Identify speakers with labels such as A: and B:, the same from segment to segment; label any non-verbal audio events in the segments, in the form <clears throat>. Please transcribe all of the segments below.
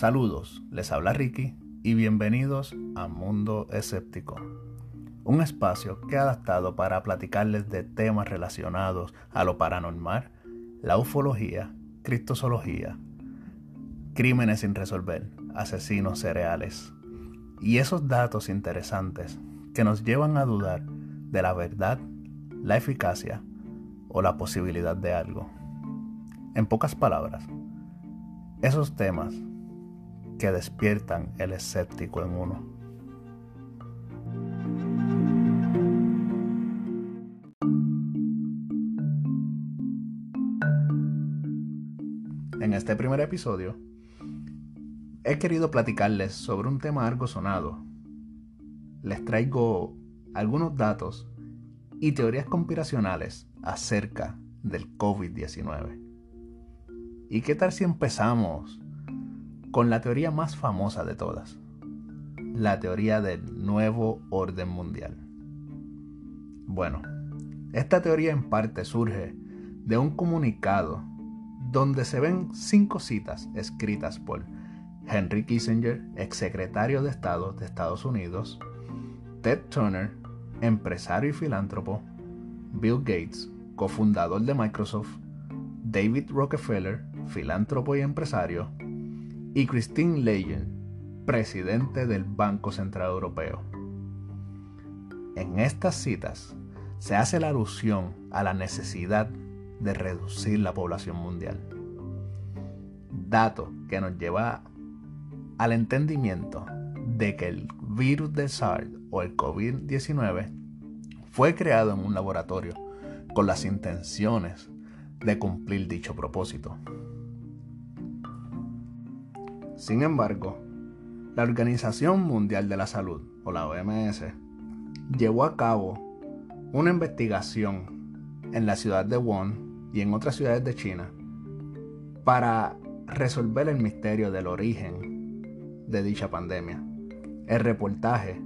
A: Saludos, les habla Ricky y bienvenidos a Mundo Escéptico, un espacio que he adaptado para platicarles de temas relacionados a lo paranormal, la ufología, criptozoología, crímenes sin resolver, asesinos cereales y esos datos interesantes que nos llevan a dudar de la verdad, la eficacia o la posibilidad de algo. En pocas palabras, esos temas que despiertan el escéptico en uno. En este primer episodio, he querido platicarles sobre un tema algo sonado. Les traigo algunos datos y teorías conspiracionales acerca del COVID-19. ¿Y qué tal si empezamos con la teoría más famosa de todas? La teoría del nuevo orden mundial. Bueno, esta teoría en parte surge de un comunicado donde se ven cinco citas escritas por Henry Kissinger, exsecretario de Estado de Estados Unidos, Ted Turner, empresario y filántropo, Bill Gates, cofundador de Microsoft, David Rockefeller, filántropo y empresario, y Christine Leyen, presidente del Banco Central Europeo. En estas citas se hace la alusión a la necesidad de reducir la población mundial. Dato que nos lleva al entendimiento de que el virus de SARS o el COVID-19 fue creado en un laboratorio con las intenciones de cumplir dicho propósito. Sin embargo, la Organización Mundial de la Salud, o la OMS, llevó a cabo una investigación en la ciudad de Wuhan y en otras ciudades de China para resolver el misterio del origen de dicha pandemia. El reportaje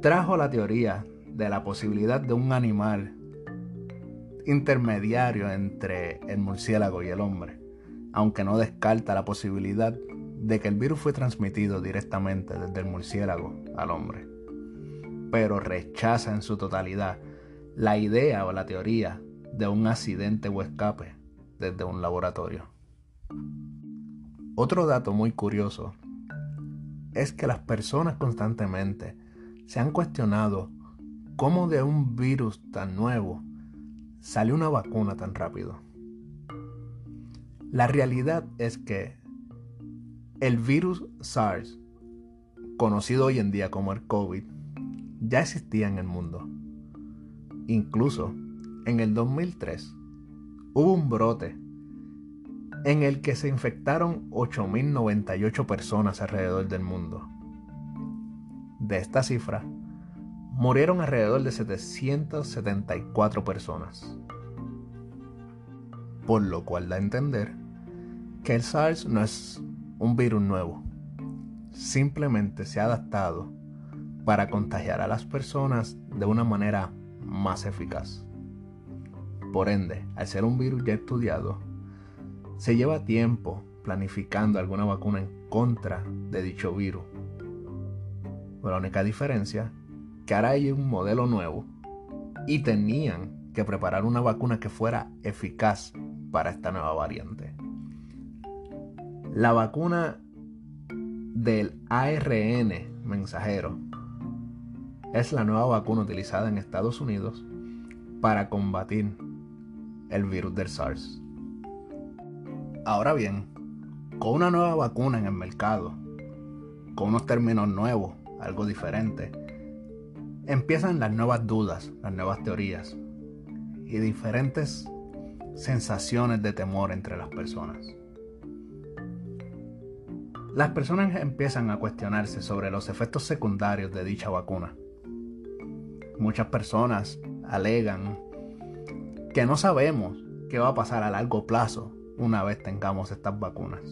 A: trajo la teoría de la posibilidad de un animal intermediario entre el murciélago y el hombre aunque no descarta la posibilidad de que el virus fue transmitido directamente desde el murciélago al hombre, pero rechaza en su totalidad la idea o la teoría de un accidente o escape desde un laboratorio. Otro dato muy curioso es que las personas constantemente se han cuestionado cómo de un virus tan nuevo sale una vacuna tan rápido. La realidad es que el virus SARS, conocido hoy en día como el COVID, ya existía en el mundo. Incluso en el 2003 hubo un brote en el que se infectaron 8.098 personas alrededor del mundo. De esta cifra, murieron alrededor de 774 personas por lo cual da a entender que el SARS no es un virus nuevo, simplemente se ha adaptado para contagiar a las personas de una manera más eficaz. Por ende, al ser un virus ya estudiado, se lleva tiempo planificando alguna vacuna en contra de dicho virus. la única diferencia que ahora hay un modelo nuevo y tenían que preparar una vacuna que fuera eficaz para esta nueva variante. La vacuna del ARN mensajero es la nueva vacuna utilizada en Estados Unidos para combatir el virus del SARS. Ahora bien, con una nueva vacuna en el mercado, con unos términos nuevos, algo diferente, empiezan las nuevas dudas, las nuevas teorías y diferentes sensaciones de temor entre las personas. Las personas empiezan a cuestionarse sobre los efectos secundarios de dicha vacuna. Muchas personas alegan que no sabemos qué va a pasar a largo plazo una vez tengamos estas vacunas.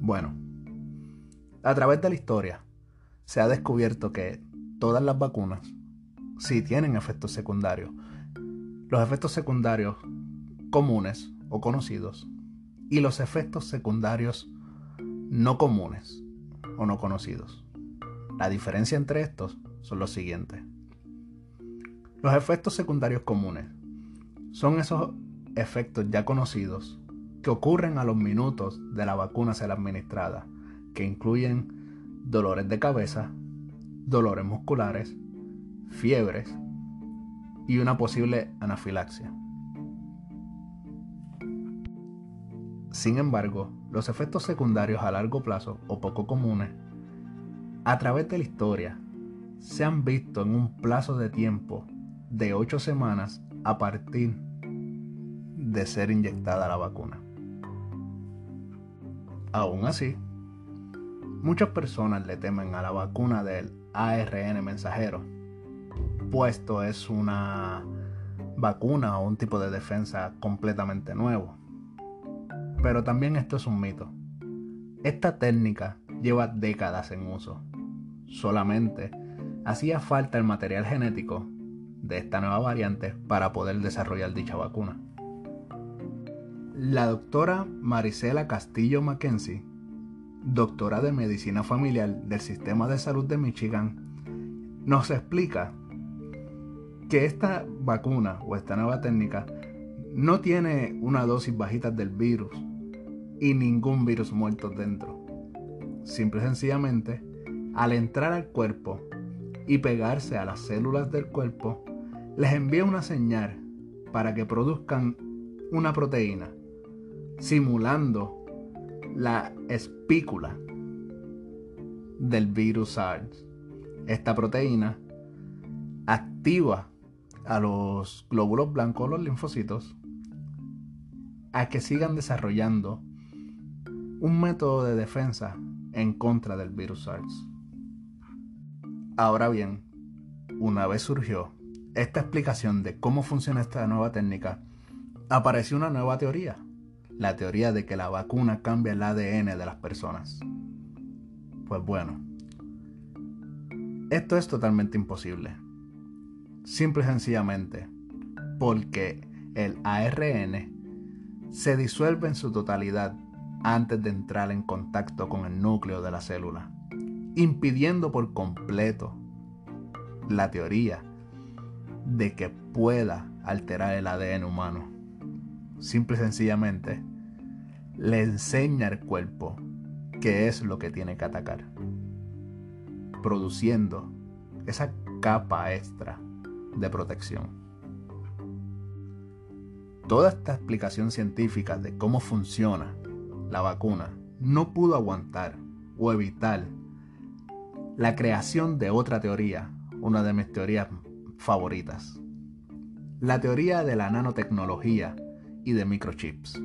A: Bueno, a través de la historia se ha descubierto que todas las vacunas sí tienen efectos secundarios, los efectos secundarios comunes o conocidos y los efectos secundarios no comunes o no conocidos. La diferencia entre estos son los siguientes. Los efectos secundarios comunes son esos efectos ya conocidos que ocurren a los minutos de la vacuna ser administrada, que incluyen dolores de cabeza, dolores musculares, fiebres y una posible anafilaxia. Sin embargo, los efectos secundarios a largo plazo o poco comunes, a través de la historia, se han visto en un plazo de tiempo de 8 semanas a partir de ser inyectada la vacuna. Aún así, muchas personas le temen a la vacuna del ARN mensajero, puesto es una vacuna o un tipo de defensa completamente nuevo. Pero también esto es un mito. Esta técnica lleva décadas en uso. Solamente hacía falta el material genético de esta nueva variante para poder desarrollar dicha vacuna. La doctora Marisela Castillo Mackenzie, doctora de Medicina Familiar del Sistema de Salud de Michigan, nos explica que esta vacuna o esta nueva técnica no tiene una dosis bajita del virus y ningún virus muerto dentro. Simple y sencillamente, al entrar al cuerpo y pegarse a las células del cuerpo, les envía una señal para que produzcan una proteína, simulando la espícula del virus SARS. Esta proteína activa a los glóbulos blancos, los linfocitos, a que sigan desarrollando un método de defensa en contra del virus SARS. Ahora bien, una vez surgió esta explicación de cómo funciona esta nueva técnica, apareció una nueva teoría, la teoría de que la vacuna cambia el ADN de las personas. Pues bueno, esto es totalmente imposible. Simple y sencillamente porque el ARN se disuelve en su totalidad antes de entrar en contacto con el núcleo de la célula, impidiendo por completo la teoría de que pueda alterar el ADN humano. Simple y sencillamente, le enseña al cuerpo qué es lo que tiene que atacar, produciendo esa capa extra de protección. Toda esta explicación científica de cómo funciona la vacuna no pudo aguantar o evitar la creación de otra teoría, una de mis teorías favoritas. La teoría de la nanotecnología y de microchips.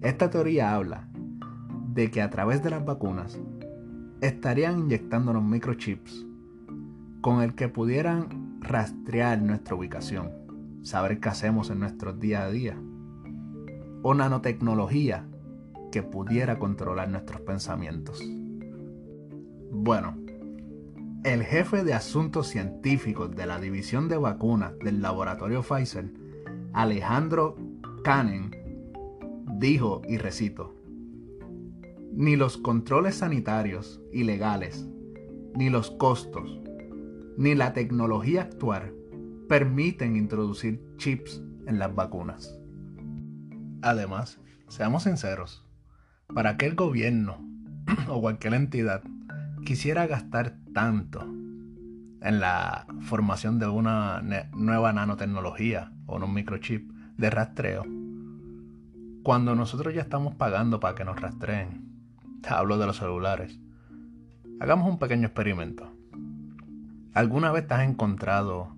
A: Esta teoría habla de que a través de las vacunas estarían inyectándonos microchips con el que pudieran rastrear nuestra ubicación, saber qué hacemos en nuestro día a día. O nanotecnología que pudiera controlar nuestros pensamientos. Bueno, el jefe de asuntos científicos de la división de vacunas del laboratorio Pfizer, Alejandro Canen, dijo, y recito, ni los controles sanitarios y legales, ni los costos, ni la tecnología actual permiten introducir chips en las vacunas. Además, seamos sinceros, para que el gobierno <clears throat> o cualquier entidad quisiera gastar tanto en la formación de una nueva nanotecnología o un microchip de rastreo, cuando nosotros ya estamos pagando para que nos rastreen, hablo de los celulares, hagamos un pequeño experimento. ¿Alguna vez te has encontrado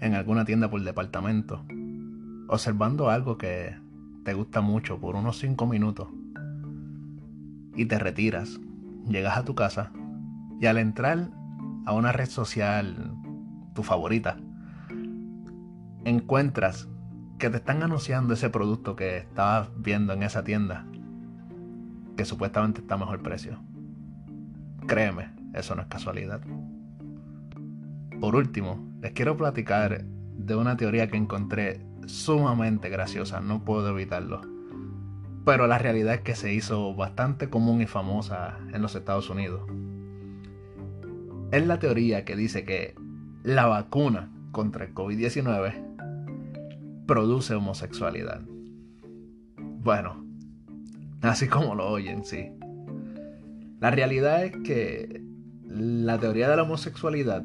A: en alguna tienda por departamento observando algo que te gusta mucho por unos 5 minutos y te retiras, llegas a tu casa y al entrar a una red social, tu favorita, encuentras que te están anunciando ese producto que estabas viendo en esa tienda, que supuestamente está a mejor precio. Créeme, eso no es casualidad. Por último, les quiero platicar de una teoría que encontré sumamente graciosa, no puedo evitarlo. pero la realidad es que se hizo bastante común y famosa en los Estados Unidos. Es la teoría que dice que la vacuna contra el COVID-19 produce homosexualidad. Bueno, así como lo oyen, sí. La realidad es que la teoría de la homosexualidad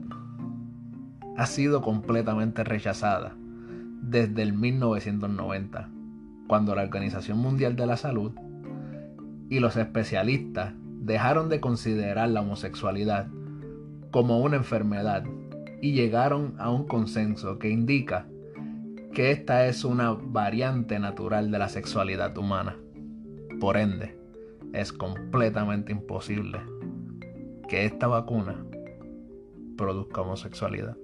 A: ha sido completamente rechazada desde el 1990, cuando la Organización Mundial de la Salud y los especialistas dejaron de considerar la homosexualidad como una enfermedad y llegaron a un consenso que indica que esta es una variante natural de la sexualidad humana. Por ende, es completamente imposible que esta vacuna produzca homosexualidad.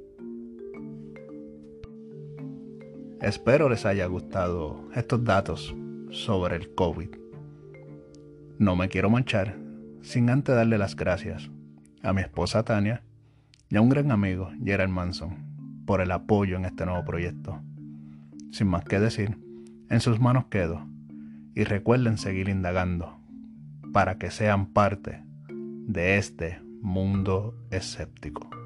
A: Espero les haya gustado estos datos sobre el COVID. No me quiero manchar sin antes darle las gracias a mi esposa Tania y a un gran amigo, Gerald Manson, por el apoyo en este nuevo proyecto. Sin más que decir, en sus manos quedo y recuerden seguir indagando para que sean parte de este mundo escéptico.